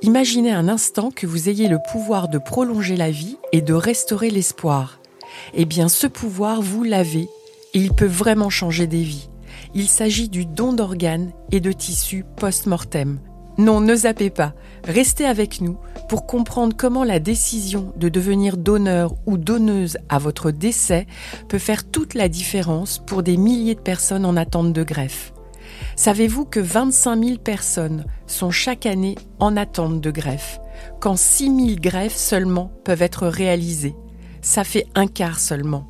Imaginez un instant que vous ayez le pouvoir de prolonger la vie et de restaurer l'espoir. Eh bien, ce pouvoir, vous l'avez et il peut vraiment changer des vies. Il s'agit du don d'organes et de tissus post-mortem. Non, ne zappez pas. Restez avec nous pour comprendre comment la décision de devenir donneur ou donneuse à votre décès peut faire toute la différence pour des milliers de personnes en attente de greffe. Savez-vous que 25 000 personnes sont chaque année en attente de greffe, quand 6 000 greffes seulement peuvent être réalisées Ça fait un quart seulement.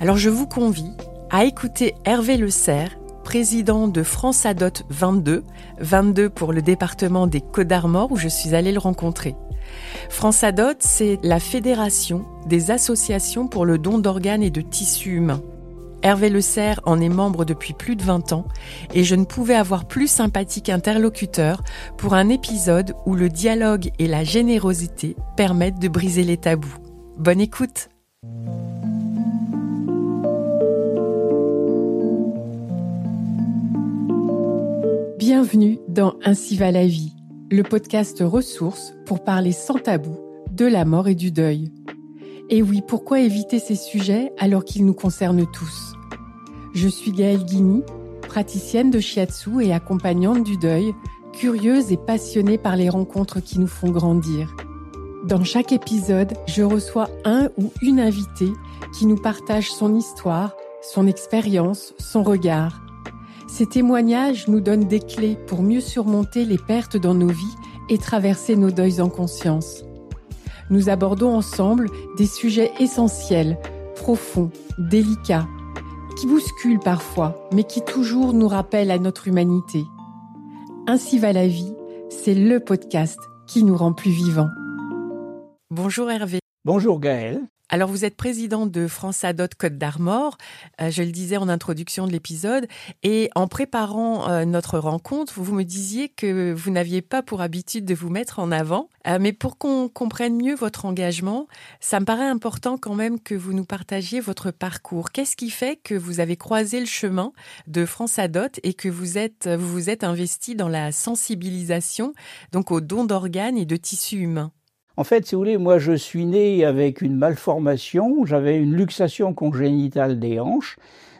Alors je vous convie à écouter Hervé Le Serre, président de France Adot 22, 22 pour le département des Côtes d'Armor où je suis allée le rencontrer. France Adot, c'est la fédération des associations pour le don d'organes et de tissus humains. Hervé Le Serre en est membre depuis plus de 20 ans et je ne pouvais avoir plus sympathique interlocuteur pour un épisode où le dialogue et la générosité permettent de briser les tabous. Bonne écoute Bienvenue dans Ainsi va la vie, le podcast ressources pour parler sans tabou de la mort et du deuil. Et oui, pourquoi éviter ces sujets alors qu'ils nous concernent tous? Je suis Gaëlle Guigny, praticienne de shiatsu et accompagnante du deuil, curieuse et passionnée par les rencontres qui nous font grandir. Dans chaque épisode, je reçois un ou une invitée qui nous partage son histoire, son expérience, son regard. Ces témoignages nous donnent des clés pour mieux surmonter les pertes dans nos vies et traverser nos deuils en conscience nous abordons ensemble des sujets essentiels, profonds, délicats, qui bousculent parfois, mais qui toujours nous rappellent à notre humanité. Ainsi va la vie, c'est le podcast qui nous rend plus vivants. Bonjour Hervé. Bonjour Gaël. Alors vous êtes président de France Adot Côte d'Armor, euh, je le disais en introduction de l'épisode, et en préparant euh, notre rencontre, vous me disiez que vous n'aviez pas pour habitude de vous mettre en avant, euh, mais pour qu'on comprenne mieux votre engagement, ça me paraît important quand même que vous nous partagiez votre parcours. Qu'est-ce qui fait que vous avez croisé le chemin de France Adot et que vous êtes vous vous êtes investi dans la sensibilisation, donc au don d'organes et de tissus humains? En fait, si vous voulez, moi je suis né avec une malformation, j'avais une luxation congénitale des hanches.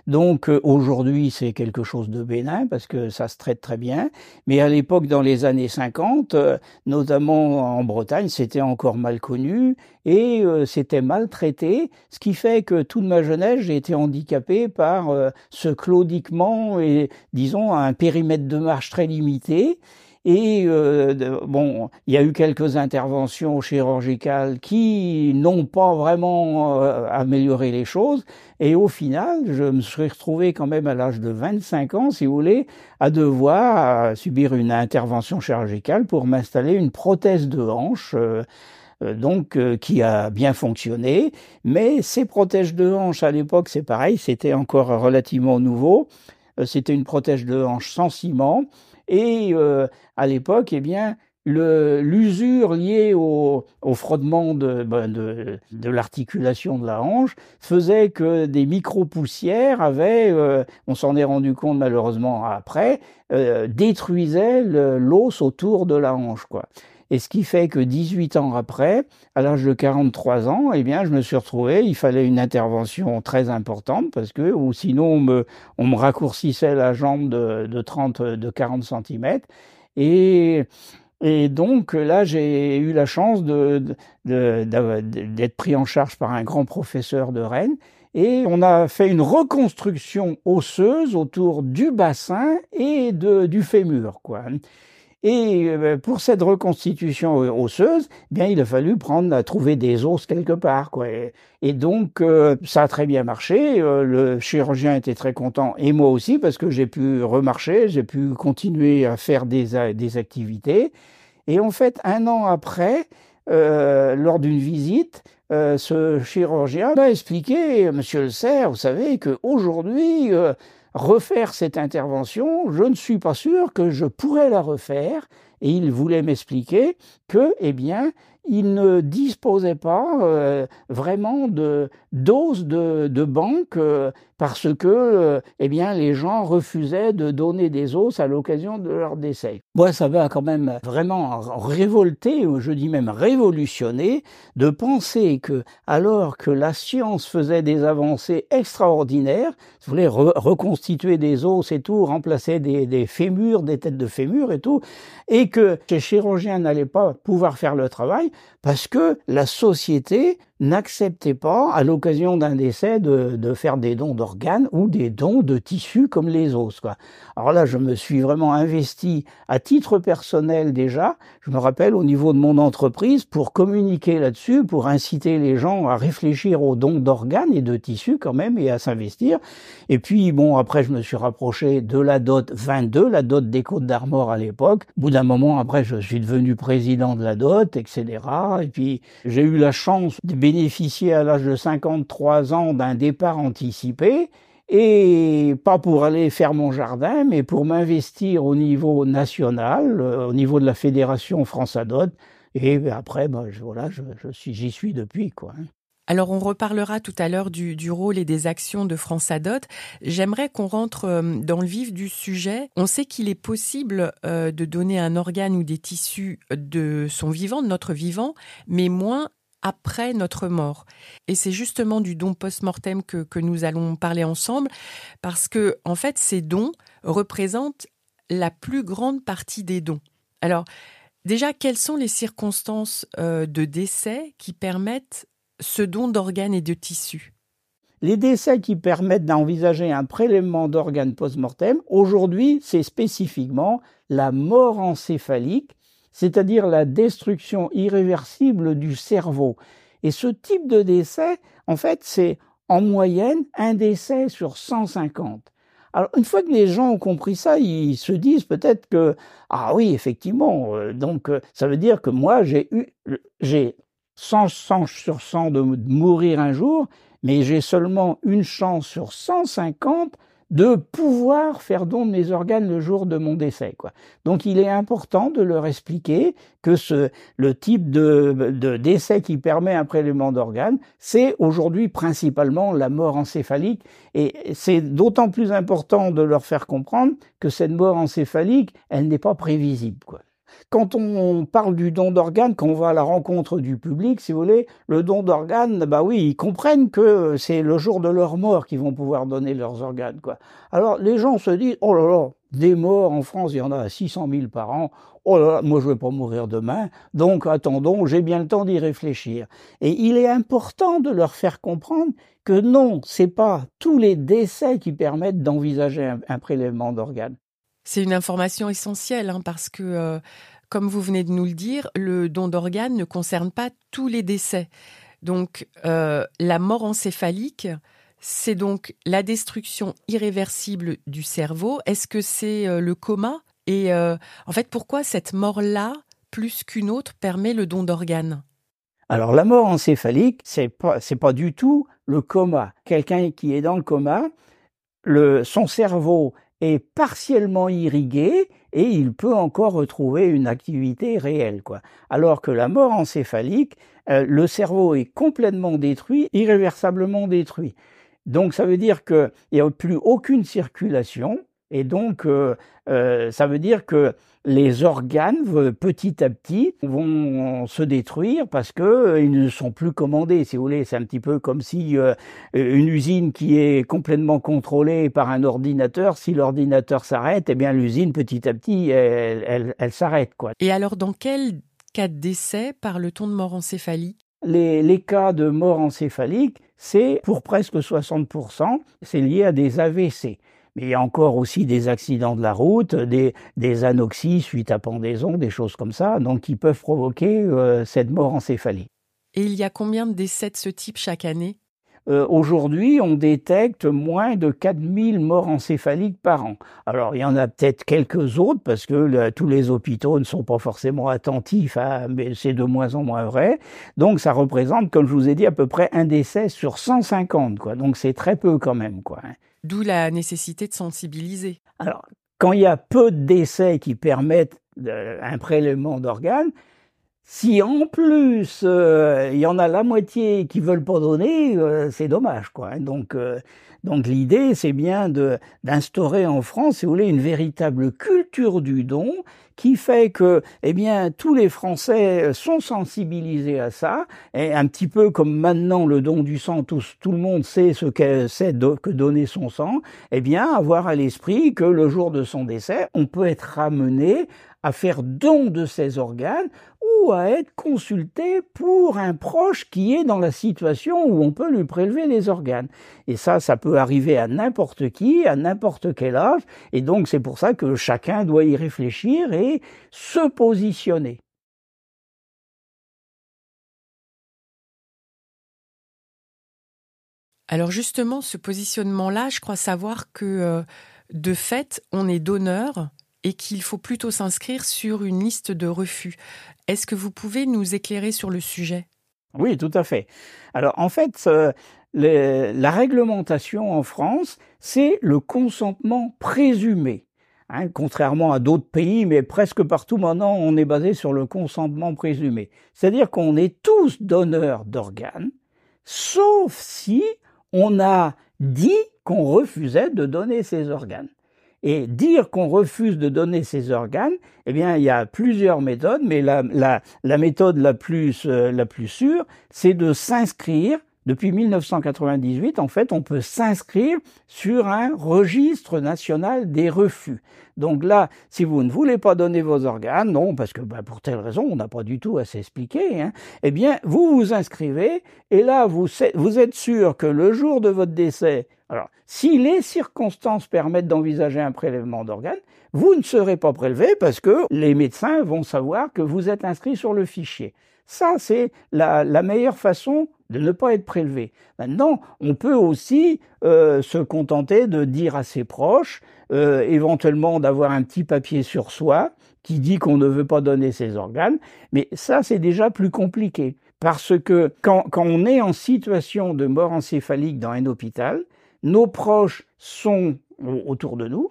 Donc euh, aujourd'hui c'est quelque chose de bénin parce que ça se traite très bien, mais à l'époque dans les années 50, euh, notamment en Bretagne, c'était encore mal connu et euh, c'était mal traité, ce qui fait que toute ma jeunesse j'ai été handicapé par ce claudiquement et disons un périmètre de marche très limité et euh, bon, il y a eu quelques interventions chirurgicales qui n'ont pas vraiment euh, amélioré les choses. Et au final, je me suis retrouvé quand même à l'âge de 25 ans, si vous voulez, à devoir subir une intervention chirurgicale pour m'installer une prothèse de hanche. Euh, donc qui a bien fonctionné, mais ces prothèses de hanche à l'époque, c'est pareil, c'était encore relativement nouveau. C'était une prothèse de hanche sans ciment et euh, à l'époque, eh bien, l'usure liée au, frottement de, ben, de l'articulation de la hanche faisait que des micro-poussières avaient, euh, on s'en est rendu compte malheureusement après, euh, détruisaient l'os autour de la hanche. Quoi. Et ce qui fait que 18 ans après, à l'âge de 43 ans, eh bien, je me suis retrouvé, il fallait une intervention très importante parce que, ou sinon, on me, raccourcissait la jambe de, de 30, de 40 cm. Et, et donc, là, j'ai eu la chance d'être pris en charge par un grand professeur de Rennes. Et on a fait une reconstruction osseuse autour du bassin et de, du fémur, quoi. Et euh, pour cette reconstitution osseuse, eh bien, il a fallu prendre, trouver des os quelque part, quoi. Et, donc, euh, ça a très bien marché. Euh, le chirurgien était très content, et moi aussi, parce que j'ai pu remarcher, j'ai pu continuer à faire des, des activités. Et en fait, un an après, lors d'une visite, ce chirurgien m'a expliqué, Monsieur le Serre, vous savez qu'aujourd'hui, refaire cette intervention, je ne suis pas sûr que je pourrais la refaire. Et il voulait m'expliquer que, eh bien, il ne disposait pas euh, vraiment de doses de, de banque euh, parce que euh, eh bien les gens refusaient de donner des os à l'occasion de leur décès. Moi, ça m'a quand même vraiment révolté, je dis même révolutionné, de penser que alors que la science faisait des avancées extraordinaires, vous voulez reconstituer des os et tout, remplacer des, des fémurs, des têtes de fémurs et tout, et que ces chirurgiens n'allaient pas pouvoir faire le travail parce que la société n'acceptait pas, à l'occasion d'un décès, de, faire des dons d'organes ou des dons de tissus comme les os. Quoi. Alors là, je me suis vraiment investi à titre personnel déjà, je me rappelle au niveau de mon entreprise, pour communiquer là-dessus, pour inciter les gens à réfléchir aux dons d'organes et de tissus quand même et à s'investir. Et puis, bon, après, je me suis rapproché de la dot 22, la dot des Côtes d'Armor à l'époque. Au bout d'un moment, après, je suis devenu président de la dot, etc. Et puis, j'ai eu la chance de bénéficier à l'âge de 53 ans d'un départ anticipé et pas pour aller faire mon jardin, mais pour m'investir au niveau national, euh, au niveau de la fédération France Adot. Et après, ben, voilà, je, je suis, j'y suis depuis, quoi. Alors on reparlera tout à l'heure du, rôle et des actions de France Adot. J'aimerais qu'on rentre euh, dans le vif du sujet. On sait qu'il est possible euh, de donner un organe ou des tissus de son vivant, de notre vivant, mais moins après notre mort. Et c'est justement du don post-mortem que, que nous allons parler ensemble, parce que en fait ces dons représentent la plus grande partie des dons. Alors déjà, quelles sont les circonstances euh, de décès qui permettent ce don d'organes et de tissus les décès qui permettent d'envisager un prélèvement d'organes post-mortem, aujourd'hui, c'est spécifiquement la mort encéphalique, c'est-à-dire la destruction irréversible du cerveau. Et ce type de décès, en fait, c'est en moyenne un décès sur 150. Alors une fois que les gens ont compris ça, ils se disent peut-être que ah oui effectivement euh, donc euh, ça veut dire que moi j'ai eu j'ai 100 chances sur 100 de mourir un jour, mais j'ai seulement une chance sur 150 de pouvoir faire don de mes organes le jour de mon décès. Quoi. Donc il est important de leur expliquer que ce, le type de, décès qui permet un prélèvement d'organes, c'est aujourd'hui principalement la mort encéphalique. Et c'est d'autant plus important de leur faire comprendre que cette mort encéphalique, elle n'est pas prévisible. Quand on parle du don d'organes, quand on va à la rencontre du public, si vous voulez, le don d'organes, bah oui, ils comprennent que c'est le jour de leur mort qu'ils vont pouvoir donner leurs organes, quoi. Alors les gens se disent, oh là là, des morts en France, il y en a 600 000 par an. Oh là là, moi je vais pas mourir demain, donc attendons, j'ai bien le temps d'y réfléchir. Et il est important de leur faire comprendre que non, c'est pas tous les décès qui permettent d'envisager un, un prélèvement d'organes. C'est une information essentielle hein, parce que, euh, comme vous venez de nous le dire, le don d'organes ne concerne pas tous les décès. Donc, euh, la mort encéphalique, c'est donc la destruction irréversible du cerveau. Est-ce que c'est euh, le coma? Et en fait, pourquoi cette mort-là, plus qu'une autre, permet le don d'organes? Alors la mort encéphalique, c'est pas pas du tout le coma. Quelqu'un qui est dans le coma, le, son cerveau est partiellement irrigué et il peut encore retrouver une activité réelle. Quoi. Alors que la mort encéphalique, euh, le cerveau est complètement détruit, irréversiblement détruit. Donc ça veut dire qu'il n'y a plus aucune circulation, et donc, euh, euh, ça veut dire que les organes, petit à petit, vont se détruire parce que euh, ils ne sont plus commandés. Si vous voulez, c'est un petit peu comme si euh, une usine qui est complètement contrôlée par un ordinateur, si l'ordinateur s'arrête, eh bien l'usine, petit à petit, elle, elle, elle s'arrête, quoi. Et alors, dans quel cas de décès parle-t-on de mort encéphalique? Les, les, cas de mort encéphalique, c'est pour presque 60%, c'est lié à des AVC. Mais il y a encore aussi des accidents de la route, des, anoxies suite à pendaison, des choses comme ça, donc qui peuvent provoquer euh, cette mort encéphalique. Et il y a combien de décès de ce type chaque année? Euh, Aujourd'hui, on détecte moins de 4000 morts encéphaliques par an. Alors, il y en a peut-être quelques autres parce que tous les hôpitaux ne sont pas forcément attentifs, à, mais c'est de moins en moins vrai. Donc, ça représente, comme je vous ai dit, à peu près un décès sur 150. Quoi. Donc, c'est très peu quand même. Quoi. D'où la nécessité de sensibiliser. Alors, quand il y a peu de décès qui permettent un prélèvement d'organes, si en plus euh, il y en a la moitié qui veulent pas donner, euh, c'est dommage quoi. Hein. Donc euh, donc l'idée c'est bien de d'instaurer en France, si vous voulez, une véritable culture du don qui fait que eh bien tous les Français sont sensibilisés à ça et un petit peu comme maintenant le don du sang tout, tout le monde sait ce que c'est que donner son sang, eh bien avoir à l'esprit que le jour de son décès, on peut être ramené à faire don de ses organes ou à être consulté pour un proche qui est dans la situation où on peut lui prélever les organes. Et ça, ça peut arriver à n'importe qui, à n'importe quel âge, et donc c'est pour ça que chacun doit y réfléchir et se positionner. Alors justement, ce positionnement-là, je crois savoir que euh, de fait, on est donneur et qu'il faut plutôt s'inscrire sur une liste de refus. Est-ce que vous pouvez nous éclairer sur le sujet? Oui, tout à fait. Alors en fait, euh, la réglementation en France, c'est le consentement présumé. Hein, contrairement à d'autres pays, mais presque partout maintenant, on est basé sur le consentement présumé. C'est-à-dire qu'on est tous donneurs d'organes, sauf si on a dit qu'on refusait de donner ces organes. Et dire qu'on refuse de donner ses organes, eh bien, il y a plusieurs méthodes, mais la, la, la méthode la plus, euh, la plus sûre, c'est de s'inscrire. Depuis 1998, en fait, on peut s'inscrire sur un registre national des refus. Donc là, si vous ne voulez pas donner vos organes, non, parce que bah, pour telle raison, on n'a pas du tout à s'expliquer, hein, eh bien, vous vous inscrivez, et là, vous, vous êtes sûr que le jour de votre décès, alors, si les circonstances permettent d'envisager un prélèvement d'organes, vous ne serez pas prélevé parce que les médecins vont savoir que vous êtes inscrit sur le fichier. Ça, c'est la, meilleure façon de ne pas être prélevé. Maintenant, on peut aussi euh, se contenter de dire à ses proches, euh, éventuellement d'avoir un petit papier sur soi qui dit qu'on ne veut pas donner ses organes, mais ça, c'est déjà plus compliqué. Parce que quand on est en situation de mort encéphalique dans un hôpital, nos proches sont autour de nous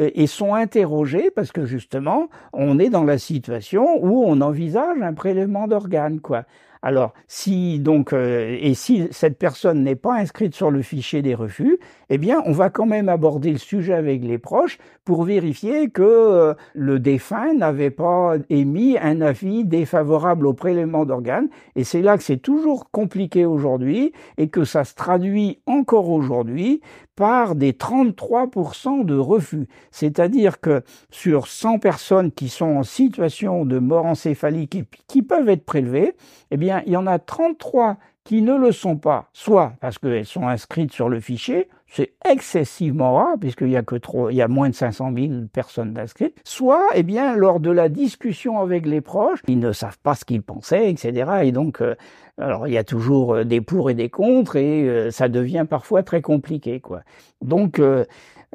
euh, et sont interrogés parce que justement, on est dans la situation où on envisage un prélèvement d'organes, quoi. Alors, si donc, euh, et si cette personne n'est pas inscrite sur le fichier des refus, eh bien, on va quand même aborder le sujet avec les proches pour vérifier que euh, le défunt n'avait pas émis un avis défavorable au prélèvement d'organes. Et c'est là que c'est toujours compliqué aujourd'hui et que ça se traduit encore aujourd'hui par des 33% de refus. C'est-à-dire que sur 100 personnes qui sont en situation de mort encéphalique et qui peuvent être prélevées, eh bien, il y en a 33 qui ne le sont pas, soit parce qu'elles sont inscrites sur le fichier, c'est excessivement rare puisqu'il y a que trop, il y a moins de 500 000 personnes inscrites, soit, eh bien, lors de la discussion avec les proches, ils ne savent pas ce qu'ils pensaient, etc. Et donc, euh, alors il y a toujours euh, des pour et des contre et euh, ça devient parfois très compliqué, quoi. Donc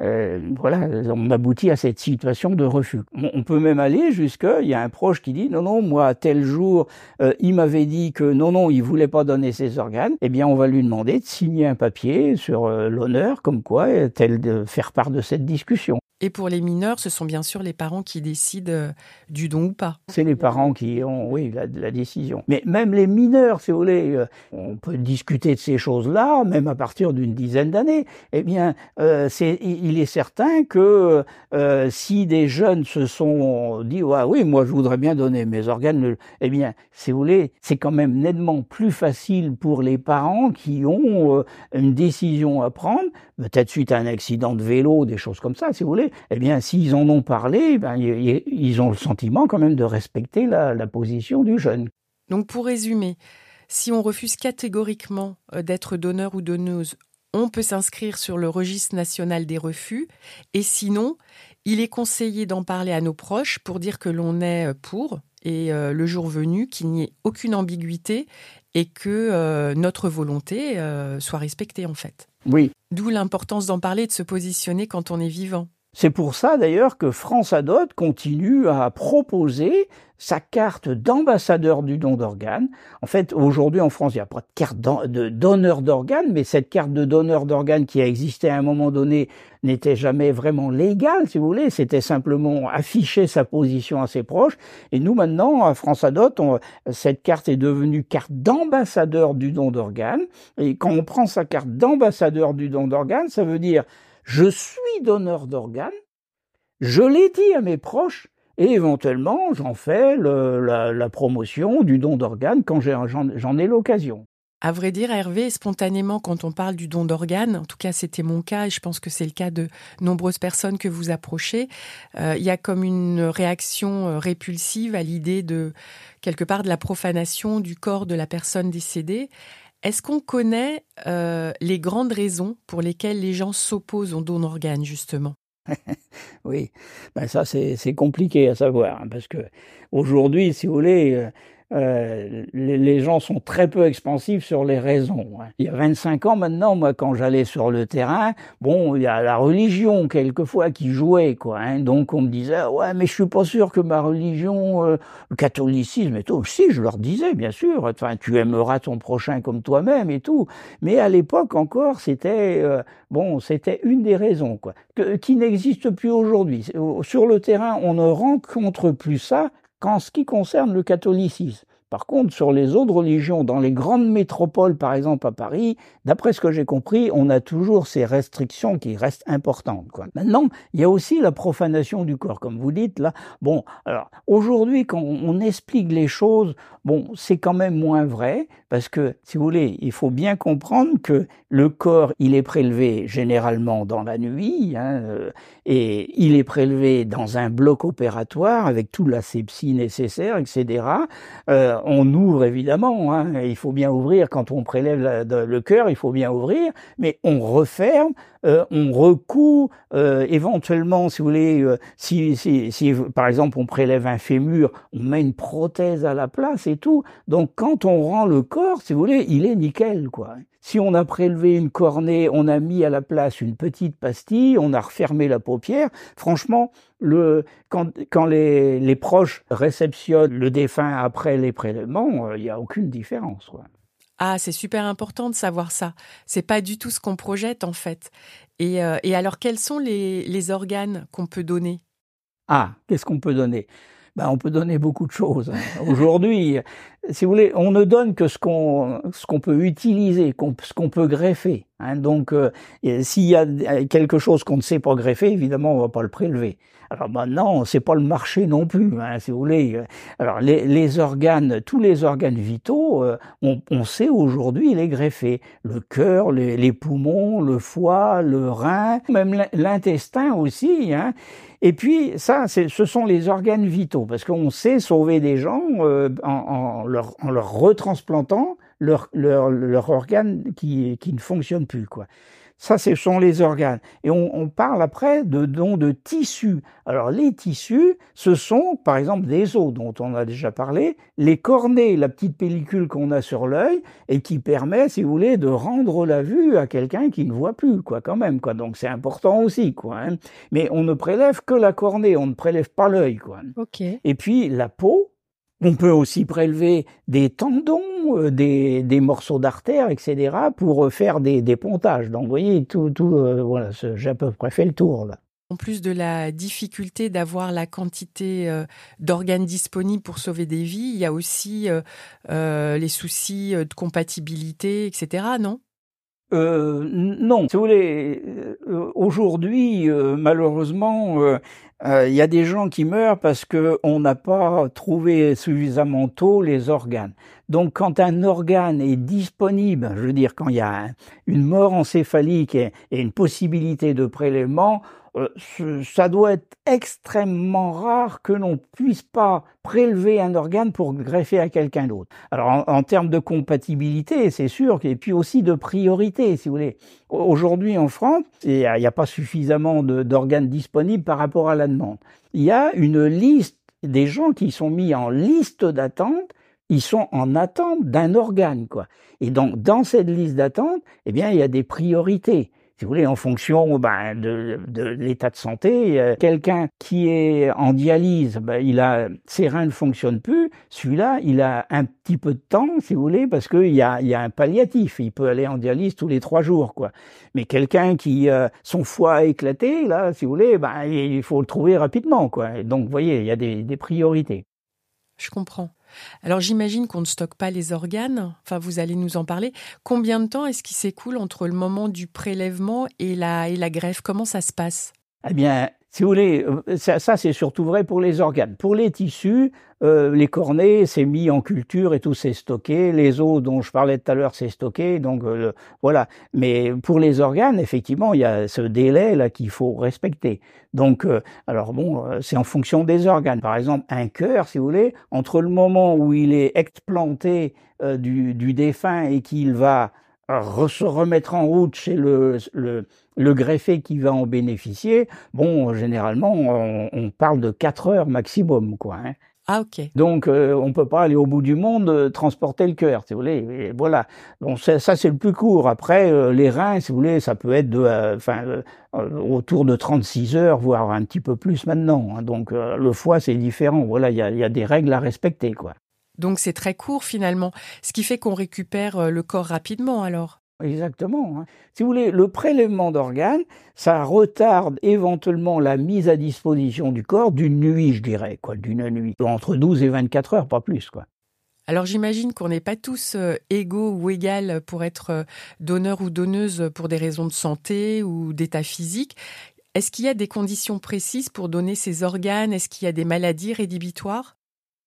voilà, on aboutit à cette situation de refus. On peut même aller jusque, il y a un proche qui dit non non moi tel jour euh, il m'avait dit que non non il voulait pas donner ses organes, eh bien on va lui demander de signer un papier sur euh, l'honneur comme quoi tel de faire part de cette discussion. Et pour les mineurs, ce sont bien sûr les parents qui décident euh, du don ou pas. C'est les parents qui ont, oui, la, décision. Mais même les mineurs, si vous voulez, euh, on peut discuter de ces choses-là, même à partir d'une dizaine d'années. Eh bien, euh, il est certain que si des jeunes se sont dit, ouais, oui, moi je voudrais bien donner mes organes, eh bien, si vous voulez, c'est quand même nettement plus facile pour les parents qui ont une décision à prendre, peut-être suite à un accident de vélo, des choses comme ça, si vous voulez eh bien, s'ils en ont parlé, ben, ils ont le sentiment quand même de respecter la, la position du jeune. Donc, pour résumer, si on refuse catégoriquement euh, d'être donneur ou donneuse, on peut s'inscrire sur le registre national des refus, et sinon, il est conseillé d'en parler à nos proches pour dire que l'on est euh, pour, et euh, le jour venu, qu'il n'y ait aucune ambiguïté et que notre volonté soit respectée en fait. Oui. D'où l'importance d'en parler, de se positionner quand on est vivant. C'est pour ça d'ailleurs que France Adot continue à proposer sa carte d'ambassadeur du don d'organes. En fait, aujourd'hui en France, il n'y a pas de carte de donneur d'organes, mais cette carte de donneur d'organes qui a existé à un moment donné n'était jamais vraiment légale, si vous voulez. C'était simplement afficher sa position à ses proches. Et nous, maintenant, à France Adot, cette carte est devenue carte d'ambassadeur du don d'organes. Et quand on prend sa carte d'ambassadeur du don d'organes, ça veut dire je suis donneur d'organes, je l'ai dit à mes proches, et éventuellement j'en fais la, promotion du don d'organes quand j'en ai l'occasion. À vrai dire, Hervé, spontanément, quand on parle du don d'organes, en tout cas c'était mon cas et je pense que c'est le cas de nombreuses personnes que vous approchez, euh, il y a comme une réaction euh, répulsive à l'idée de quelque part de la profanation du corps de la personne décédée. Est-ce qu'on connaît euh, les grandes raisons pour lesquelles les gens s'opposent au don d'organes, justement? Oui, ben ça c'est compliqué à savoir, hein, parce que aujourd'hui, si vous voulez, euh, les, gens sont très peu expansifs sur les raisons. Hein. Il y a 25 ans maintenant, moi, quand j'allais sur le terrain, bon, il y a la religion quelquefois qui jouait, quoi. Hein. Donc on me disait, ouais, mais je suis pas sûr que ma religion, euh, le catholicisme et tout. Si, je leur disais, bien sûr. Enfin, tu aimeras ton prochain comme toi-même et tout. Mais à l'époque encore, c'était euh, bon, c'était une des raisons, quoi, qui n'existe plus aujourd'hui. Sur le terrain, on ne rencontre plus ça qu'en ce qui concerne le catholicisme. Par contre, sur les autres religions, dans les grandes métropoles, par exemple à Paris, d'après ce que j'ai compris, on a toujours ces restrictions qui restent importantes. Quoi. Maintenant, il y a aussi la profanation du corps, comme vous dites là. Bon, alors aujourd'hui, quand on explique les choses, bon, c'est quand même moins vrai, parce que, si vous voulez, il faut bien comprendre que le corps, il est prélevé généralement dans la nuit, hein, euh, et il est prélevé dans un bloc opératoire avec toute la sepsie nécessaire, etc. on ouvre évidemment, hein, il faut bien ouvrir quand on prélève le cœur, il faut bien ouvrir, mais on referme, euh, on recoue, euh, éventuellement, si vous voulez, euh, si, si, si, par exemple on prélève un fémur, on met une prothèse à la place et tout. Donc quand on rend le corps, si vous voulez, il est nickel, quoi. Si on a prélevé une cornée, on a mis à la place une petite pastille, on a refermé la paupière. Franchement, le, quand, quand les, les proches réceptionnent le défunt après les prélèvements, il n'y a aucune différence. Ah, c'est super important de savoir ça. C'est pas du tout ce qu'on projette en fait. Et, euh, et alors, quels sont les, les organes qu'on peut donner? Ah, qu'est-ce qu'on peut donner? Ben, on peut donner beaucoup de choses. Hein. Aujourd'hui, si vous voulez, on ne donne que ce qu'on peut utiliser, ce qu'on peut greffer. Hein. Donc, euh, s'il y a quelque chose qu'on ne sait pas greffer, évidemment, on va pas le prélever. Alors maintenant, c'est pas le marché non plus, hein, si vous voulez. Alors les, organes, tous les organes vitaux, euh, on, sait aujourd'hui les greffer. Le cœur, les, poumons, le foie, le rein, même l'intestin aussi. Et puis ça, ce sont les organes vitaux, parce qu'on sait sauver des gens euh, en, leur, en, leur, retransplantant leur, leur, leur organe qui, qui ne fonctionne plus. quoi. Ça, ce sont les organes. Et on, on, parle après de dons de tissus. Alors les tissus, ce sont par exemple des os dont on a déjà parlé, les cornées, la petite pellicule qu'on a sur l'œil et qui permet, si vous voulez, de rendre la vue à quelqu'un qui ne voit plus, quoi, quand même, quoi. Donc c'est important aussi, quoi. Hein. Mais on ne prélève que la cornée, on ne prélève pas l'œil, quoi. Ok. Et puis la peau, on peut aussi prélever des tendons, euh, des, morceaux d'artères, etc., pour euh, faire des, pontages. Donc, vous voyez, tout, euh, voilà, j'ai à peu près fait le tour. En plus de la difficulté d'avoir la quantité d'organes disponibles pour sauver des vies, il y a aussi les soucis de compatibilité, etc., non? Euh, non, si vous voulez, aujourd'hui, malheureusement, il y a des gens qui meurent parce qu'on n'a pas trouvé suffisamment tôt les organes. Donc quand un organe est disponible, je veux dire quand il y a une mort encéphalique et, une possibilité de prélèvement, euh, ça doit être extrêmement rare que l'on puisse pas prélever un organe pour greffer à quelqu'un d'autre. Alors en, termes de compatibilité, c'est sûr, et puis aussi de priorité, si vous voulez. Aujourd'hui en France, il n'y a, pas suffisamment d'organes disponibles par rapport à la demande. Il y a une liste des gens qui sont mis en liste d'attente ils sont en attente d'un organe, quoi. Et donc, dans cette liste d'attente, eh bien, il y a des priorités. Si vous voulez, en fonction ben, de, de l'état de santé. Euh, quelqu'un qui est en dialyse, ben, il a ses reins ne fonctionnent plus. Celui-là, il a un petit peu de temps, si vous voulez, parce qu'il y a, y a un palliatif. Il peut aller en dialyse tous les trois jours, quoi. Mais quelqu'un qui euh, son foie a éclaté, là, si vous voulez, ben, il faut le trouver rapidement, quoi. donc, vous voyez, il y a des, des priorités. Je comprends. Alors j'imagine qu'on ne stocke pas les organes, enfin vous allez nous en parler. Combien de temps est-ce qui s'écoule entre le moment du prélèvement et la, et la greffe? Comment ça se passe? Eh bien, si vous voulez, euh, ça, ça c'est surtout vrai pour les organes. Pour les tissus, euh, les cornets, c'est mis en culture et tout c'est stocké. Les os dont je parlais tout à l'heure, c'est stocké. Donc euh, voilà. Mais pour les organes, effectivement, il y a ce délai là qu'il faut respecter. Donc, alors bon, c'est en fonction des organes. Par exemple, un cœur, si vous voulez, entre le moment où il est explanté du, du défunt et qu'il va se remettre en route chez le, le, le, greffé qui va en bénéficier, bon, généralement, on, on parle de 4 heures maximum, quoi. Hein. Ah ok. Donc euh, on peut pas aller au bout du monde euh, transporter le cœur, si vous voulez. Et voilà. Bon ça, ça c'est le plus court. Après euh, les reins, si vous voulez, ça peut être de, enfin autour de 36 heures, voire un petit peu plus maintenant. Hein. Donc le foie c'est différent. Voilà, il y a, y a des règles à respecter quoi. Donc c'est très court finalement, ce qui fait qu'on récupère euh, le corps rapidement alors. Exactement. Hein. Si vous voulez, le prélèvement d'organes, ça retarde éventuellement la mise à disposition du corps d'une nuit, je dirais, quoi, d'une nuit, entre 12 et 24 heures, pas plus, quoi. Alors j'imagine qu'on n'est pas tous euh, égaux ou égales pour être euh, donneur ou donneuse pour des raisons de santé ou d'état physique. Est-ce qu'il y a des conditions précises pour donner ces organes? Est-ce qu'il y a des maladies rédhibitoires?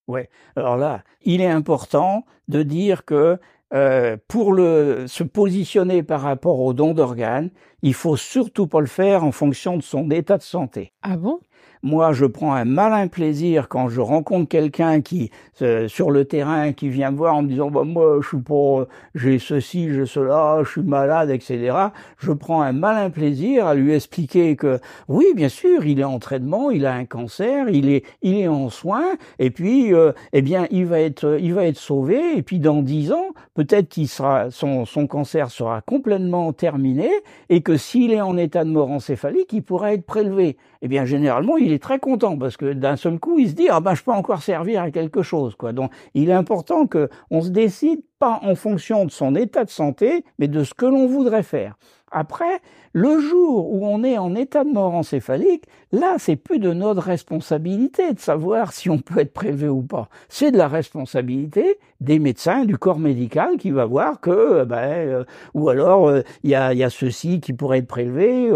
Ouais. Alors là, il est important de dire que euh, pour le, se positionner par rapport au don d'organes, il faut surtout pas le faire en fonction de son état de santé. Ah bon? Moi, je prends un malin plaisir quand je rencontre quelqu'un qui euh, sur le terrain qui vient me voir en me disant bah, moi je suis pas j'ai ceci, j'ai cela, je suis malade, etc. Je prends un malin plaisir à lui expliquer que oui, bien sûr, il est en traitement, il a un cancer, il est il est en soins, et puis euh, eh bien il va être il va être sauvé, et puis dans dix ans peut-être qu'il sera son son cancer sera complètement terminé, et que s'il est en état de mort encéphalique, il pourra être prélevé. Eh bien généralement il est très content parce que d'un seul coup, il se dit ah ben je peux encore servir à quelque chose quoi. Donc il est important que on se décide pas en fonction de son état de santé, mais de ce que l'on voudrait faire. Après, le jour où on est en état de mort encéphalique, là, c'est plus de notre responsabilité de savoir si on peut être prélevé ou pas. C'est de la responsabilité des médecins, du corps médical qui va voir que, euh, ben, euh, ou alors euh, il y, a, y, a, ceci qui pourrait être prélevé,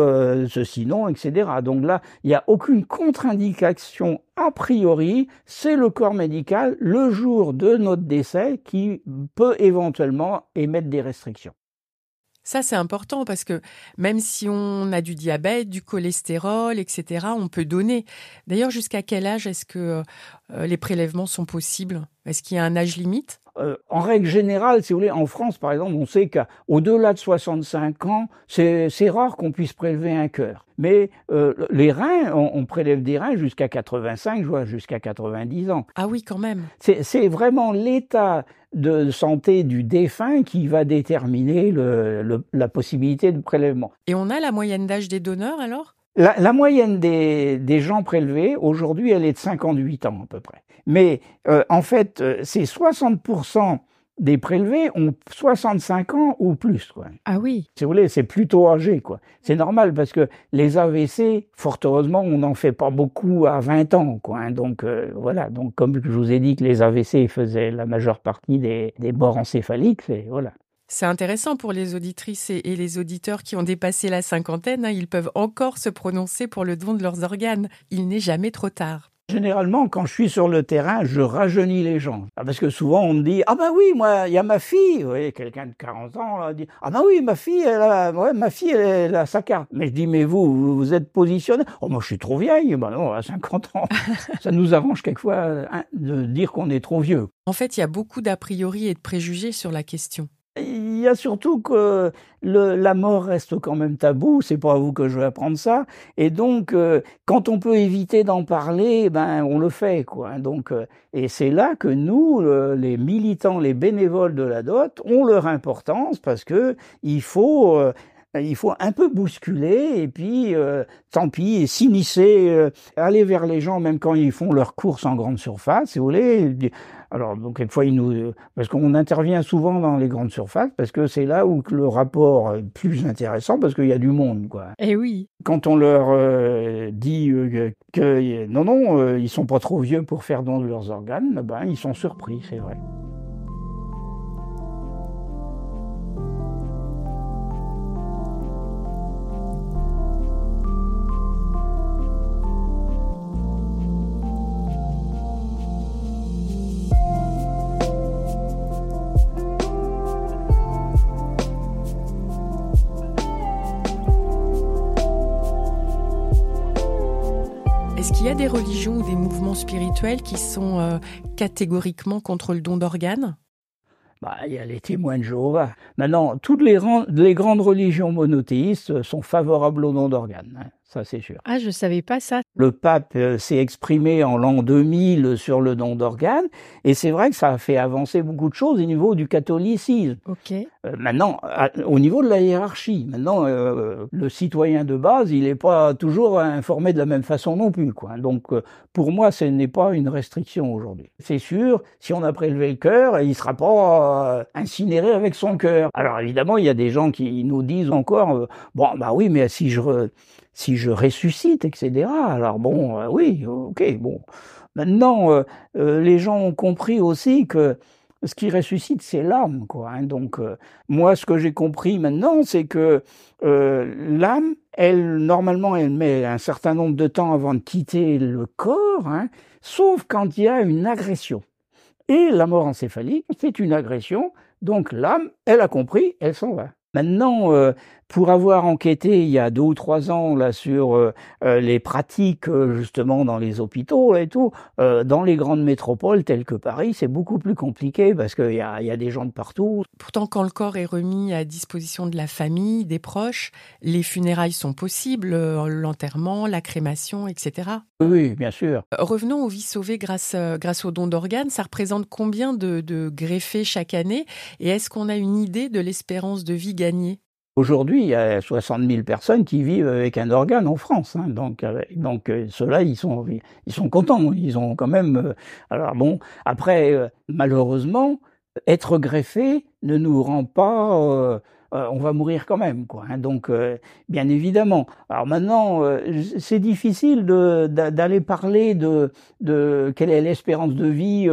ceci non, etc. Donc là, il n'y a aucune contre-indication a priori, c'est le corps médical le jour de notre décès qui peut éventuellement émettre des restrictions. Ça, c'est important parce que même si on a du diabète, du cholestérol, etc., on peut donner. D'ailleurs, jusqu'à quel âge est-ce que euh, les prélèvements sont possibles? Est-ce qu'il y a un âge limite? Euh, en règle générale, si vous voulez, en France, par exemple, on sait qu'au-delà de 65 ans, c'est rare qu'on puisse prélever un cœur. Mais euh, les reins, on, on, prélève des reins jusqu'à 85, jusqu'à 90 ans. Ah oui, quand même. C'est vraiment l'état de santé du défunt qui va déterminer le, le, la possibilité de prélèvement. Et on a la moyenne d'âge des donneurs alors? La, la, moyenne des, des gens prélevés, aujourd'hui, elle est de 58 ans à peu près. Mais euh, en fait, euh, c'est 60% des prélevés ont 65 ans ou plus. Quoi. Ah oui. Si vous voulez, c'est plutôt âgé. quoi. C'est normal parce que les AVC, fort heureusement, on n'en fait pas beaucoup à 20 ans. Quoi. Hein. Donc euh, voilà. Donc comme je vous ai dit que les AVC faisaient la majeure partie des, des morts encéphaliques, c'est voilà. C'est intéressant pour les auditrices et, les auditeurs qui ont dépassé la cinquantaine. Hein, ils peuvent encore se prononcer pour le don de leurs organes. Il n'est jamais trop tard. Généralement, quand je suis sur le terrain, je rajeunis les gens. Ah, parce que souvent, on me dit Ah ben oui, moi, il y a ma fille. Vous voyez, quelqu'un de 40 ans là, dit Ah ben oui, ma fille, elle a, ouais, ma fille, elle, a sa carte. Mais je dis Mais vous, vous êtes positionné? Oh, moi, je suis trop vieille. Ben non, à 50 ans. Ça nous arrange quelquefois hein, de dire qu'on est trop vieux. En fait, il y a beaucoup d'a priori et de préjugés sur la question. Y a surtout que la mort reste quand même tabou, c'est pas à vous que je vais apprendre ça, et donc euh, quand on peut éviter d'en parler, ben on le fait quoi. Donc euh, et c'est là que nous, les militants, les bénévoles de la dot, ont leur importance parce que il faut euh, il faut un peu bousculer et puis euh, tant pis s'immiscer, euh, aller vers les gens même quand ils font leurs courses en grande surface, si vous voulez. Alors donc quelquefois ils nous parce qu'on intervient souvent dans les grandes surfaces parce que c'est là où le rapport est plus intéressant parce qu'il y a du monde quoi. Eh oui. Quand on leur euh, dit que non non ils sont pas trop vieux pour faire don de leurs organes, ben ils sont surpris, c'est vrai. Des religions ou des mouvements spirituels qui sont euh, catégoriquement contre le don d'organes? Bah, il y a les témoins de Jéhovah. Maintenant, toutes les, les grandes religions monothéistes sont favorables au don d'organes. Ça c'est sûr. Ah, je savais pas ça. Le pape euh, s'est exprimé en l'an 2000 sur le don d'organes, et c'est vrai que ça a fait avancer beaucoup de choses au niveau du catholicisme. Ok. Euh, maintenant, au niveau de la hiérarchie, maintenant, euh, le citoyen de base, il n'est pas toujours informé de la même façon non plus. Quoi. Donc, pour moi, ce n'est pas une restriction aujourd'hui. C'est sûr, si on a prélevé le cœur, il ne sera pas incinéré avec son cœur. Alors évidemment, il y a des gens qui nous disent encore, bon, bah oui, mais si je si je ressuscite, etc. Alors bon, euh, oui, ok, bon. Maintenant, euh, euh, les gens ont compris aussi que ce qui ressuscite, c'est l'âme, quoi. Hein. Donc, moi, ce que j'ai compris maintenant, c'est que l'âme, elle, normalement, elle met un certain nombre de temps avant de quitter le corps, hein, sauf quand il y a une agression. Et la mort encéphalique, c'est une agression, donc l'âme, elle a compris, elle s'en va. Maintenant, pour avoir enquêté il y a deux ou trois ans là sur euh, euh, les pratiques justement dans les hôpitaux et tout, dans les grandes métropoles telles que Paris, c'est beaucoup plus compliqué parce qu'il y a, y a des gens de partout. Pourtant, quand le corps est remis à disposition de la famille, des proches, les funérailles sont possibles, l'enterrement, la crémation, etc. Oui, bien sûr. Revenons aux vies sauvées grâce, grâce au don d'organes. Ça représente combien de, de greffés chaque année? Et est-ce qu'on a une idée de l'espérance de vie Aujourd'hui, il y a 60 000 personnes qui vivent avec un organe en France. Hein. donc, euh, donc euh, ceux-là, ils sont, ils sont contents. Ils ont quand même. Euh, alors bon, après, malheureusement, être greffé ne nous rend pas euh, on va mourir quand même, quoi. Hein. donc, euh, bien évidemment. Alors maintenant, euh, c'est difficile d'aller parler de, de quelle est l'espérance de vie.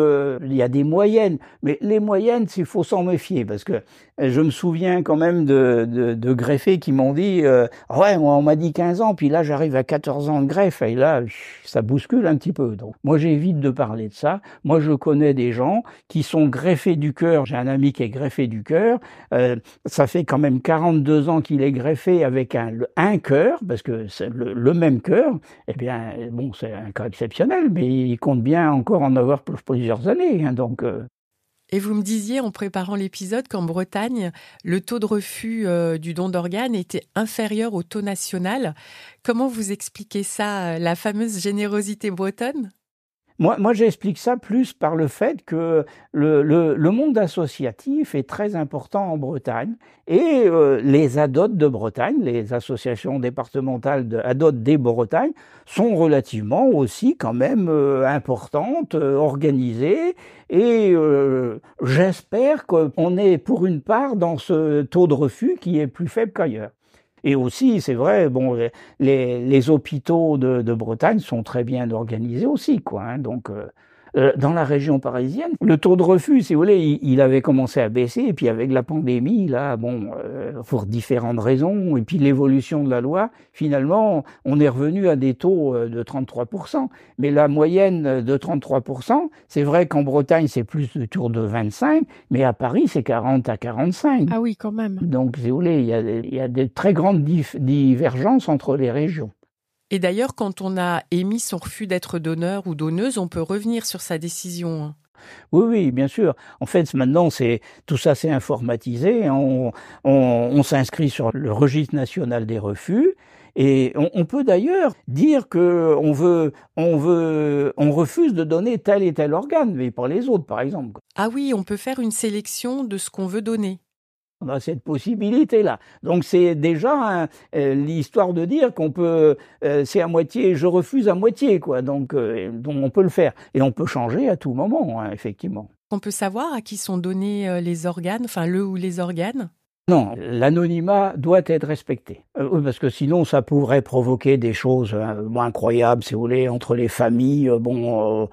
il y a des moyennes, mais les moyennes, il faut s'en méfier parce que je me souviens quand même de, greffés qui m'ont dit, ouais, moi on m'a dit 15 ans, puis là j'arrive à 14 ans de greffe, et là ça bouscule un petit peu. Donc, moi j'évite de parler de ça. Moi je connais des gens qui sont greffés du cœur. J'ai un ami qui est greffé du cœur. ça fait quand même 42 ans qu'il est greffé avec un, un cœur, parce que c'est le, même cœur, eh bien, bon, c'est un cas exceptionnel, mais il compte bien encore en avoir pour plusieurs années. Hein, donc, euh. Et vous me disiez en préparant l'épisode qu'en Bretagne, le taux de refus euh, du don d'organes était inférieur au taux national. Comment vous expliquez ça, la fameuse générosité bretonne? Moi, j'explique ça plus par le fait que le, monde associatif est très important en Bretagne et euh, les ADOT de Bretagne, les associations départementales de ADOT des Bretagnes, sont relativement aussi quand même euh, importantes, euh, organisées et j'espère qu'on est pour une part dans ce taux de refus qui est plus faible qu'ailleurs. Et aussi, c'est vrai, bon, les, les hôpitaux de, Bretagne sont très bien organisés aussi, quoi. Hein, donc, euh, euh, dans la région parisienne, le taux de refus, si vous voulez, il, avait commencé à baisser, et puis avec la pandémie, là, bon, euh, pour différentes raisons, et puis l'évolution de la loi, finalement, on est revenu à des taux euh, de 33%. Mais la moyenne de 33%, c'est vrai qu'en Bretagne, c'est plus de tour de 25, mais à Paris, c'est 40 à 45. Ah oui, quand même. Donc, si vous voulez, il y a, il y a des très grandes divergences entre les régions. Et d'ailleurs, quand on a émis son refus d'être donneur ou donneuse, on peut revenir sur sa décision. Hein. Oui, oui, bien sûr. En fait, maintenant, c'est tout ça, c'est informatisé. On, on, s'inscrit sur le registre national des refus. Et on, peut d'ailleurs dire que on veut, on veut, on refuse de donner tel et tel organe, mais pas les autres, par exemple. Ah oui, on peut faire une sélection de ce qu'on veut donner. On a cette possibilité-là. Donc c'est déjà euh, l'histoire de dire qu'on peut, euh, c'est à moitié, je refuse à moitié, quoi. Donc, euh, donc on peut le faire et on peut changer à tout moment, hein, effectivement. On peut savoir à qui sont donnés les organes, enfin le ou les organes? Non, l'anonymat doit être respecté. Euh, parce que sinon, ça pourrait provoquer des choses euh, incroyables, si vous voulez, entre les familles. Euh, bon,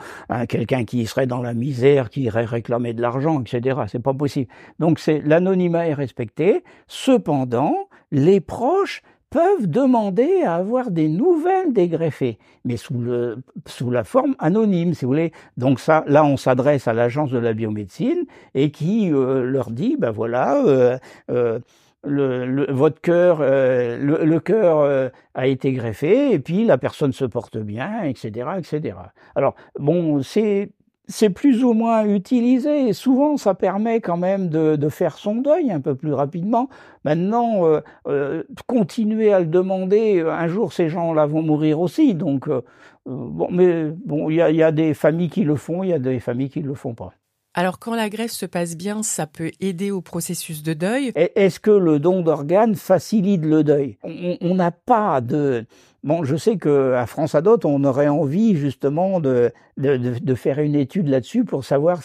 quelqu'un qui serait dans la misère, qui irait réclamer de l'argent, etc. C'est pas possible. Donc, c'est l'anonymat est respecté. Cependant, les proches peuvent demander à avoir des nouvelles des greffés, mais sous, le, sous la forme anonyme, si vous voulez. Donc ça, là, on s'adresse à l'agence de la biomédecine et qui euh, leur dit, ben voilà, euh, euh, le, votre cœur, le, le cœur a été greffé et puis la personne se porte bien, etc., etc. Alors bon, c'est c'est plus ou moins utilisé et souvent ça permet quand même de, de faire son deuil un peu plus rapidement. Maintenant, euh, euh, continuer à le demander, un jour ces gens-là vont mourir aussi. Donc, euh, bon, mais bon, il y a, y a, des familles qui le font, il y a des familles qui ne le font pas. Alors quand la greffe se passe bien, ça peut aider au processus de deuil? Est-ce que le don d'organes facilite le deuil? On n'a pas de... Bon, je sais que à France Adot, on aurait envie justement de, de, de, faire une étude là-dessus pour savoir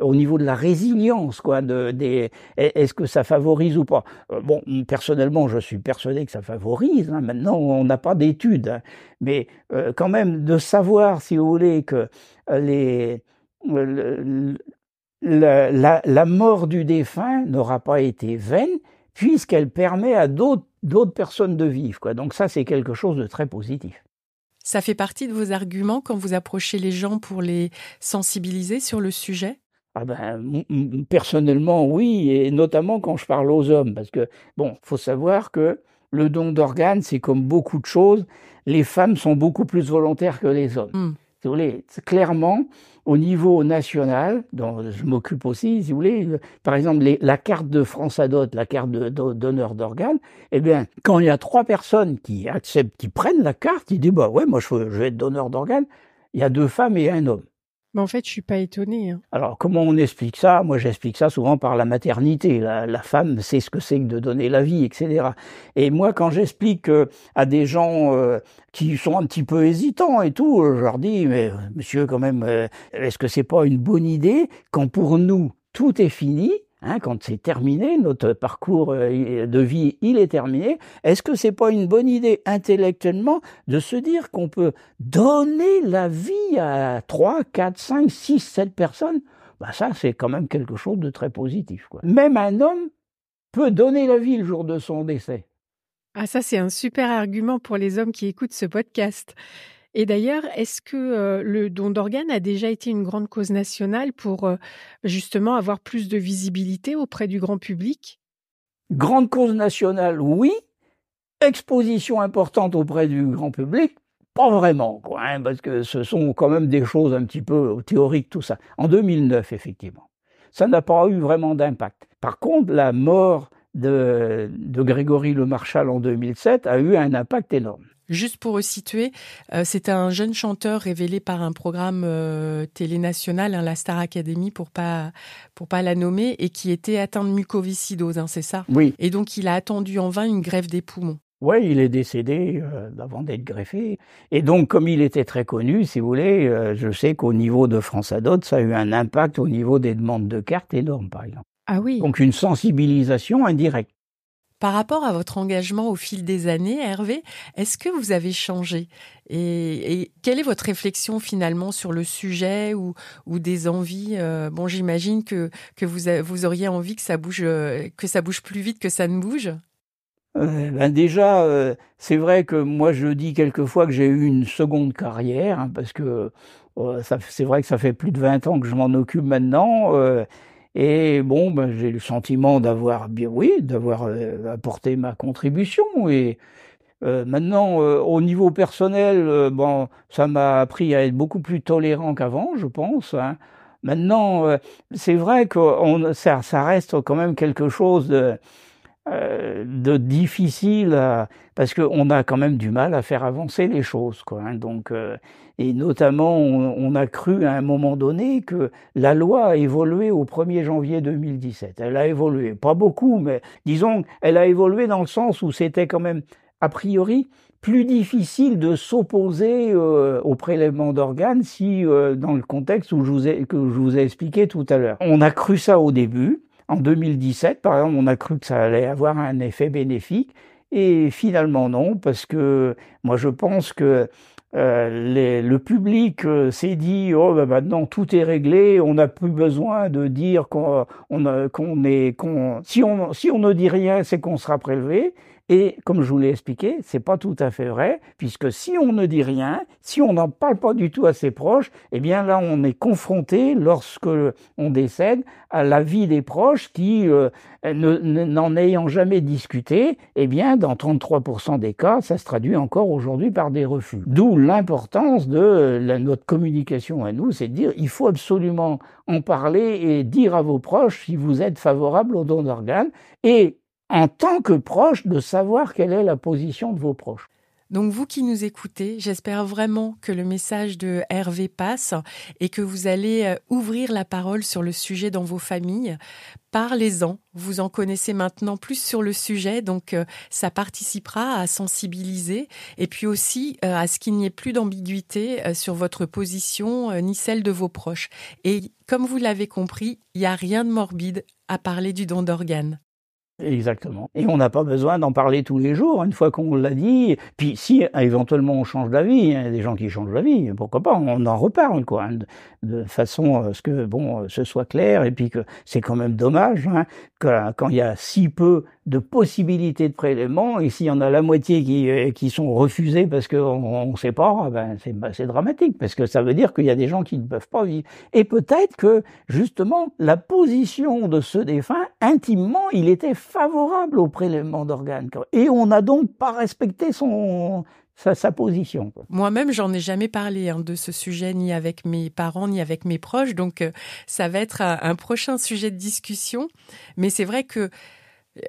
au niveau de la résilience, quoi, de, des, est-ce que ça favorise ou pas? Euh, bon, personnellement, je suis persuadé que ça favorise. Hein. Maintenant, on n'a pas d'études, hein. mais euh, quand même de savoir, si vous voulez, que euh, la, la, mort du défunt n'aura pas été vaine puisqu'elle permet à d'autres personnes de vivre. Quoi. Donc ça, c'est quelque chose de très positif. Ça fait partie de vos arguments quand vous approchez les gens pour les sensibiliser sur le sujet? Ah ben, personnellement, oui, et notamment quand je parle aux hommes, parce que, bon, faut savoir que le don d'organes, c'est comme beaucoup de choses, les femmes sont beaucoup plus volontaires que les hommes. Si vous voulez, clairement, au niveau national, dont je m'occupe aussi, si vous voulez, par exemple, la carte de France Adot, la carte d'honneur d'organes, eh bien, quand il y a trois personnes qui acceptent, qui prennent la carte, ils disent, bah ouais, moi je, je vais être donneur d'organes, il y a deux femmes et un homme. En fait, je suis pas étonnée. Hein. Alors, comment on explique ça? Moi, j'explique ça souvent par la maternité. La, femme sait ce que c'est que de donner la vie, etc. Et moi, quand j'explique euh, à des gens euh, qui sont un petit peu hésitants et tout, je leur dis, mais monsieur, quand même, euh, est-ce que c'est pas une bonne idée quand pour nous tout est fini Hein, quand c'est terminé, notre parcours euh, de vie, il est terminé, est-ce que c'est pas une bonne idée intellectuellement de se dire qu'on peut donner la vie à 3, 4, 5, 6, 7 personnes? Bah Ça, c'est quand même quelque chose de très positif. Même un homme peut donner la vie le jour de son décès. Ah ça, c'est un super argument pour les hommes qui écoutent ce podcast. Et d'ailleurs, est-ce que le don d'organes a déjà été une grande cause nationale pour justement avoir plus de visibilité auprès du grand public? Grande cause nationale, oui. Exposition importante auprès du grand public, pas vraiment, quoi, hein, parce que ce sont quand même des choses un petit peu théoriques, tout ça. En 2009, effectivement. Ça n'a pas eu vraiment d'impact. Par contre, la mort de, de Grégory Le Marchal en 2007 a eu un impact énorme. Juste pour resituer, euh, c'est un jeune chanteur révélé par un programme euh, télé national, hein, la Star Academy pour pas pour pas la nommer, et qui était atteint de mucoviscidose, hein, c'est ça? Oui. Et donc il a attendu en vain une greffe des poumons. Oui, il est décédé euh, avant d'être greffé. Et donc, comme il était très connu, si vous voulez, je sais qu'au niveau de France Adot, ça a eu un impact au niveau des demandes de cartes énorme, par exemple. Ah oui. Donc une sensibilisation indirecte. Par rapport à votre engagement au fil des années, Hervé, est-ce que vous avez changé? Et, quelle est votre réflexion finalement sur le sujet ou, des envies? Euh, Bon, j'imagine que, vous auriez envie que ça bouge, euh, que ça bouge plus vite que ça ne bouge. Euh, ben déjà, c'est vrai que moi je dis quelquefois que j'ai eu une seconde carrière hein, parce que c'est vrai que ça fait plus de 20 ans que je m'en occupe maintenant. Et bon, ben, j'ai le sentiment d'avoir oui, d'avoir euh, apporté ma contribution. Et euh, maintenant, euh, au niveau personnel, bon, ça m'a appris à être beaucoup plus tolérant qu'avant, je pense. Hein. Maintenant, c'est vrai que ça, reste quand même quelque chose de de difficile à, parce qu'on a quand même du mal à faire avancer les choses, quoi. Hein. donc, euh, et notamment, on, a cru à un moment donné que la loi a évolué au 1er janvier 2017. Elle a évolué, pas beaucoup, mais disons, elle a évolué dans le sens où c'était quand même a priori plus difficile de s'opposer euh, au prélèvement d'organes si dans le contexte où je vous ai, que je vous ai expliqué tout à l'heure. On a cru ça au début, en 2017, par exemple, on a cru que ça allait avoir un effet bénéfique, et finalement non, parce que moi je pense que euh, le public euh, s'est dit oh ben maintenant tout est réglé, on n'a plus besoin de dire qu'on est qu'on si on si on ne dit rien c'est qu'on sera prélevé et comme je vous l'ai expliqué, c'est pas tout à fait vrai, puisque si on ne dit rien, si on n'en parle pas du tout à ses proches, eh bien là on est confronté, lorsque on décède, à la vie des proches qui, euh, n'en ayant jamais discuté, eh bien dans 33% des cas, ça se traduit encore aujourd'hui par des refus. D'où l'importance de notre communication à nous, c'est de dire il faut absolument en parler et dire à vos proches si vous êtes favorable au don d'organes et en tant que proche de savoir quelle est la position de vos proches. Donc vous qui nous écoutez, j'espère vraiment que le message de Hervé passe et que vous allez euh, ouvrir la parole sur le sujet dans vos familles. Parlez-en, vous en connaissez maintenant plus sur le sujet, donc euh, ça participera à sensibiliser et puis aussi euh, à ce qu'il n'y ait plus d'ambiguïté sur votre position ni celle de vos proches. Et comme vous l'avez compris, il n'y a rien de morbide à parler du don d'organes. Exactement. Et on n'a pas besoin d'en parler tous les jours, une fois qu'on l'a dit. Puis si éventuellement on change d'avis, il y a des gens qui changent d'avis, pourquoi pas, on en reparle, quoi, hein, de, façon à ce que bon, ce soit clair, et puis que c'est quand même dommage hein, quand il y a si peu de possibilités de prélèvement, et s'il y en a la moitié qui, euh, qui sont refusées parce qu'on ne sait pas, ah ben bah, c'est dramatique, parce que ça veut dire qu'il y a des gens qui ne peuvent pas vivre. Et peut-être que, justement, la position de ce défunt, intimement, il était favorable au prélèvement d'organes. Et on n'a donc pas respecté son, sa, position. Moi-même, j'en ai jamais parlé hein, de ce sujet ni avec mes parents ni avec mes proches, donc euh, ça va être un, un, prochain sujet de discussion. Mais c'est vrai que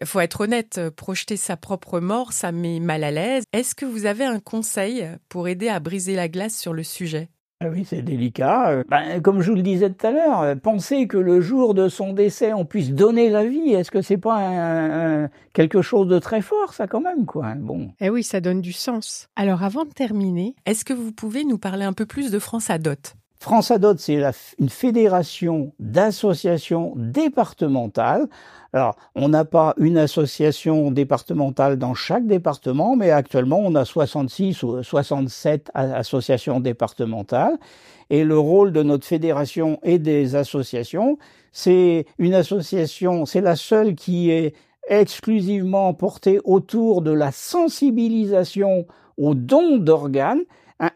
faut être honnête, projeter sa propre mort, ça met mal à l'aise. Est-ce que vous avez un conseil pour aider à briser la glace sur le sujet? Ah oui, c'est délicat. Ben, comme je vous le disais tout à l'heure, penser que le jour de son décès, on puisse donner la vie, est-ce que c'est pas quelque chose de très fort, ça quand même, quoi Bon. Eh oui, ça donne du sens. Alors, avant de terminer, est-ce que vous pouvez nous parler un peu plus de France Adot France Adot, c'est une fédération d'associations départementales. Alors, on n'a pas une association départementale dans chaque département, mais actuellement, on a 66 ou 67 associations départementales. Et le rôle de notre fédération et des associations, c'est une association, c'est la seule qui est exclusivement portée autour de la sensibilisation aux dons d'organes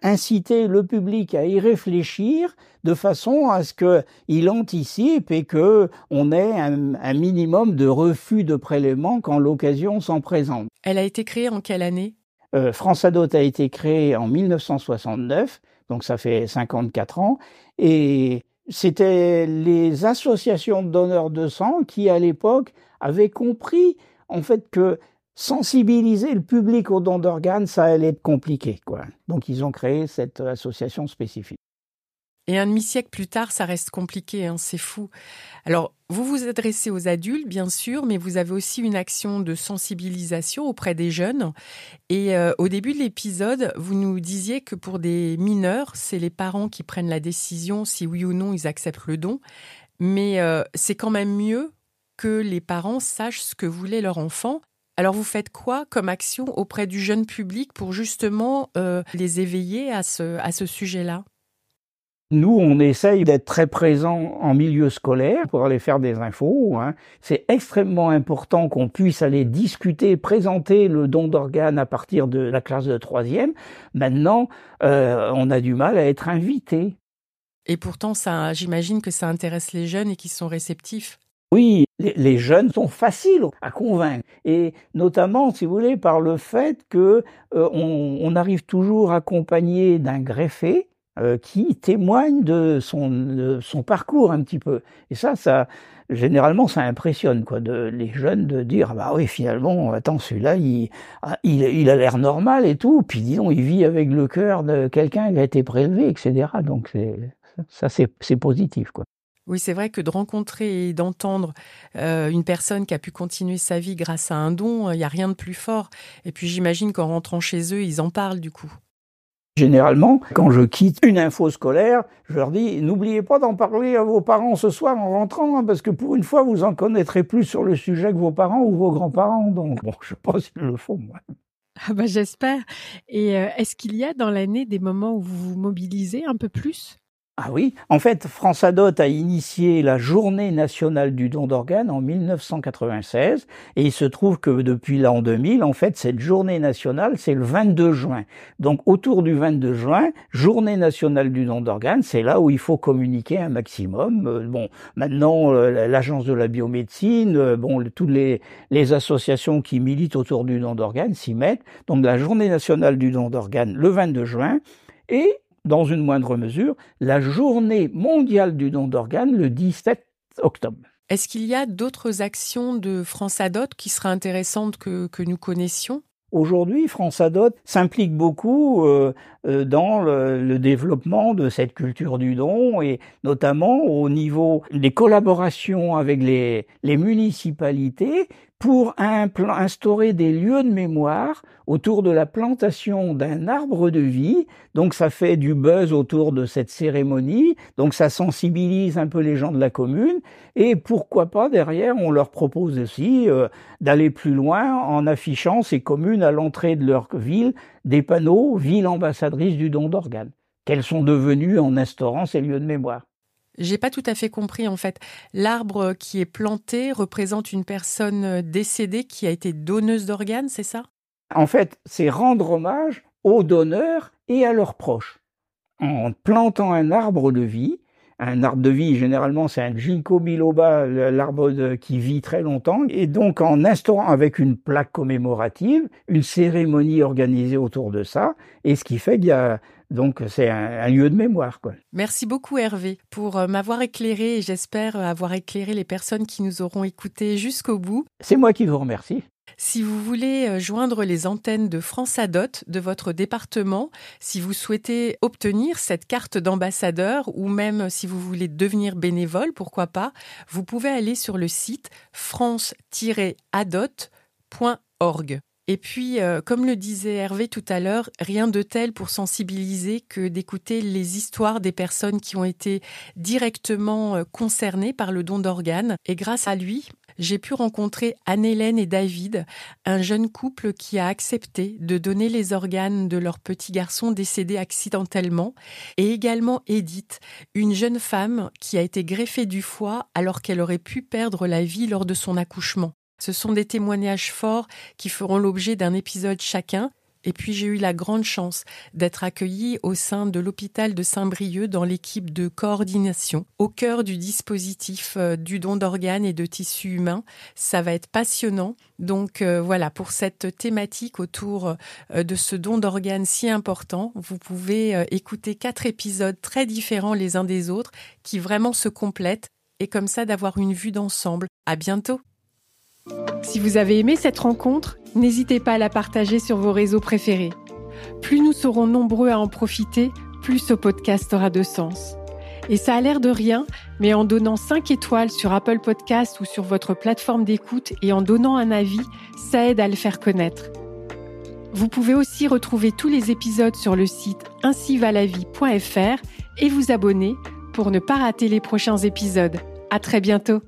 inciter le public à y réfléchir de façon à ce qu'il anticipe et que on ait un, minimum de refus de prélèvement quand l'occasion s'en présente. Elle a été créée en quelle année? Euh, France Adot a été créée en 1969, donc ça fait 54 ans, et c'était les associations de donneurs de sang qui, à l'époque, avaient compris en fait que sensibiliser le public aux dons d'organes, ça allait être compliqué. Quoi. Donc ils ont créé cette association spécifique. Et un demi-siècle plus tard, ça reste compliqué, hein, c'est fou. Alors, vous vous adressez aux adultes, bien sûr, mais vous avez aussi une action de sensibilisation auprès des jeunes. Et euh, au début de l'épisode, vous nous disiez que pour des mineurs, c'est les parents qui prennent la décision si oui ou non ils acceptent le don. Mais euh, c'est quand même mieux que les parents sachent ce que voulait leur enfant alors vous faites quoi comme action auprès du jeune public pour justement euh, les éveiller à ce, à ce sujet-là? Nous, on essaye d'être très présents en milieu scolaire pour aller faire des infos. Hein. C'est extrêmement important qu'on puisse aller discuter, présenter le don d'organes à partir de la classe de troisième. Maintenant, euh, on a du mal à être invité. Et pourtant, ça, j'imagine que ça intéresse les jeunes et qu'ils sont réceptifs. Oui, les jeunes sont faciles à convaincre, et notamment, si vous voulez, par le fait que euh, on, arrive toujours accompagné d'un greffé euh, qui témoigne de son, parcours un petit peu. Et ça, ça généralement, ça impressionne quoi, de, les jeunes de dire ah bah oui, finalement, attends, celui-là, il, ah, il a l'air normal et tout. Puis disons, il vit avec le cœur de quelqu'un qui a été prélevé, etc. Donc ça, c'est positif quoi. Oui, c'est vrai que de rencontrer et d'entendre euh, une personne qui a pu continuer sa vie grâce à un don, il n'y a rien de plus fort. Et puis j'imagine qu'en rentrant chez eux, ils en parlent du coup. Généralement, quand je quitte une info scolaire, je leur dis n'oubliez pas d'en parler à vos parents ce soir en rentrant, hein, parce que pour une fois, vous en connaîtrez plus sur le sujet que vos parents ou vos grands-parents. Donc, bon, je pense qu'ils le font. Moi. Ah bah j'espère. Et euh, est-ce qu'il y a dans l'année des moments où vous vous mobilisez un peu plus? Ah oui, en fait, France Adot a initié la journée nationale du don d'organes en 1996 et il se trouve que depuis l'an 2000, en fait, cette journée nationale, c'est le 22 juin. Donc autour du 22 juin, journée nationale du don d'organes, c'est là où il faut communiquer un maximum. Euh, bon, maintenant, euh, l'agence de la biomédecine, euh, bon, toutes les, les associations qui militent autour du don d'organes s'y mettent. Donc la journée nationale du don d'organes, le 22 juin, et dans une moindre mesure, la journée mondiale du don d'organes le 17 octobre. Est-ce qu'il y a d'autres actions de France Adot qui seraient intéressantes que, que nous connaissions? Aujourd'hui, France Adot s'implique beaucoup euh, euh, dans le, développement de cette culture du don et notamment au niveau des collaborations avec les, les municipalités pour instaurer des lieux de mémoire autour de la plantation d'un arbre de vie. Donc ça fait du buzz autour de cette cérémonie, donc ça sensibilise un peu les gens de la commune, et pourquoi pas derrière on leur propose aussi euh, d'aller plus loin en affichant ces communes à l'entrée de leur ville des panneaux ville ambassadrice du don d'organes, qu'elles sont devenues en instaurant ces lieux de mémoire. J'ai pas tout à fait compris en fait. L'arbre qui est planté représente une personne décédée qui a été donneuse d'organes, c'est ça? En fait, c'est rendre hommage aux donneurs et à leurs proches. En plantant un arbre de vie, un arbre de vie, généralement, c'est un ginkgo biloba, l'arbre qui vit très longtemps. Et donc, en instaurant avec une plaque commémorative, une cérémonie organisée autour de ça, et ce qui fait qu'il y a donc c'est un, lieu de mémoire. Quoi. Merci beaucoup Hervé pour euh, m'avoir éclairé et j'espère avoir éclairé les personnes qui nous auront écoutés jusqu'au bout. C'est moi qui vous remercie. Si vous voulez euh, joindre les antennes de France Adot de votre département, si vous souhaitez obtenir cette carte d'ambassadeur ou même si vous voulez devenir bénévole, pourquoi pas, vous pouvez aller sur le site france-adot.org. Et puis, euh, comme le disait Hervé tout à l'heure, rien de tel pour sensibiliser que d'écouter les histoires des personnes qui ont été directement euh, concernées par le don d'organes. Et grâce à lui, j'ai pu rencontrer Anne-Hélène et David, un jeune couple qui a accepté de donner les organes de leur petit garçon décédé accidentellement, et également Edith, une jeune femme qui a été greffée du foie alors qu'elle aurait pu perdre la vie lors de son accouchement. Ce sont des témoignages forts qui feront l'objet d'un épisode chacun. Et puis j'ai eu la grande chance d'être accueillie au sein de l'hôpital de Saint-Brieuc dans l'équipe de coordination, au cœur du dispositif euh, du don d'organes et de tissus humains. Ça va être passionnant. Donc euh, voilà, pour cette thématique autour euh, de ce don d'organes si important, vous pouvez écouter quatre épisodes très différents les uns des autres qui vraiment se complètent et comme ça d'avoir une vue d'ensemble. À bientôt! Si vous avez aimé cette rencontre, n'hésitez pas à la partager sur vos réseaux préférés. Plus nous serons nombreux à en profiter, plus ce podcast aura de sens. Et ça a l'air de rien, mais en donnant 5 étoiles sur Apple Podcast ou sur votre plateforme d'écoute et en donnant un avis, ça aide à le faire connaître. Vous pouvez aussi retrouver tous les épisodes sur le site ainsivalavie.fr et vous abonner pour ne pas rater les prochains épisodes. À très bientôt!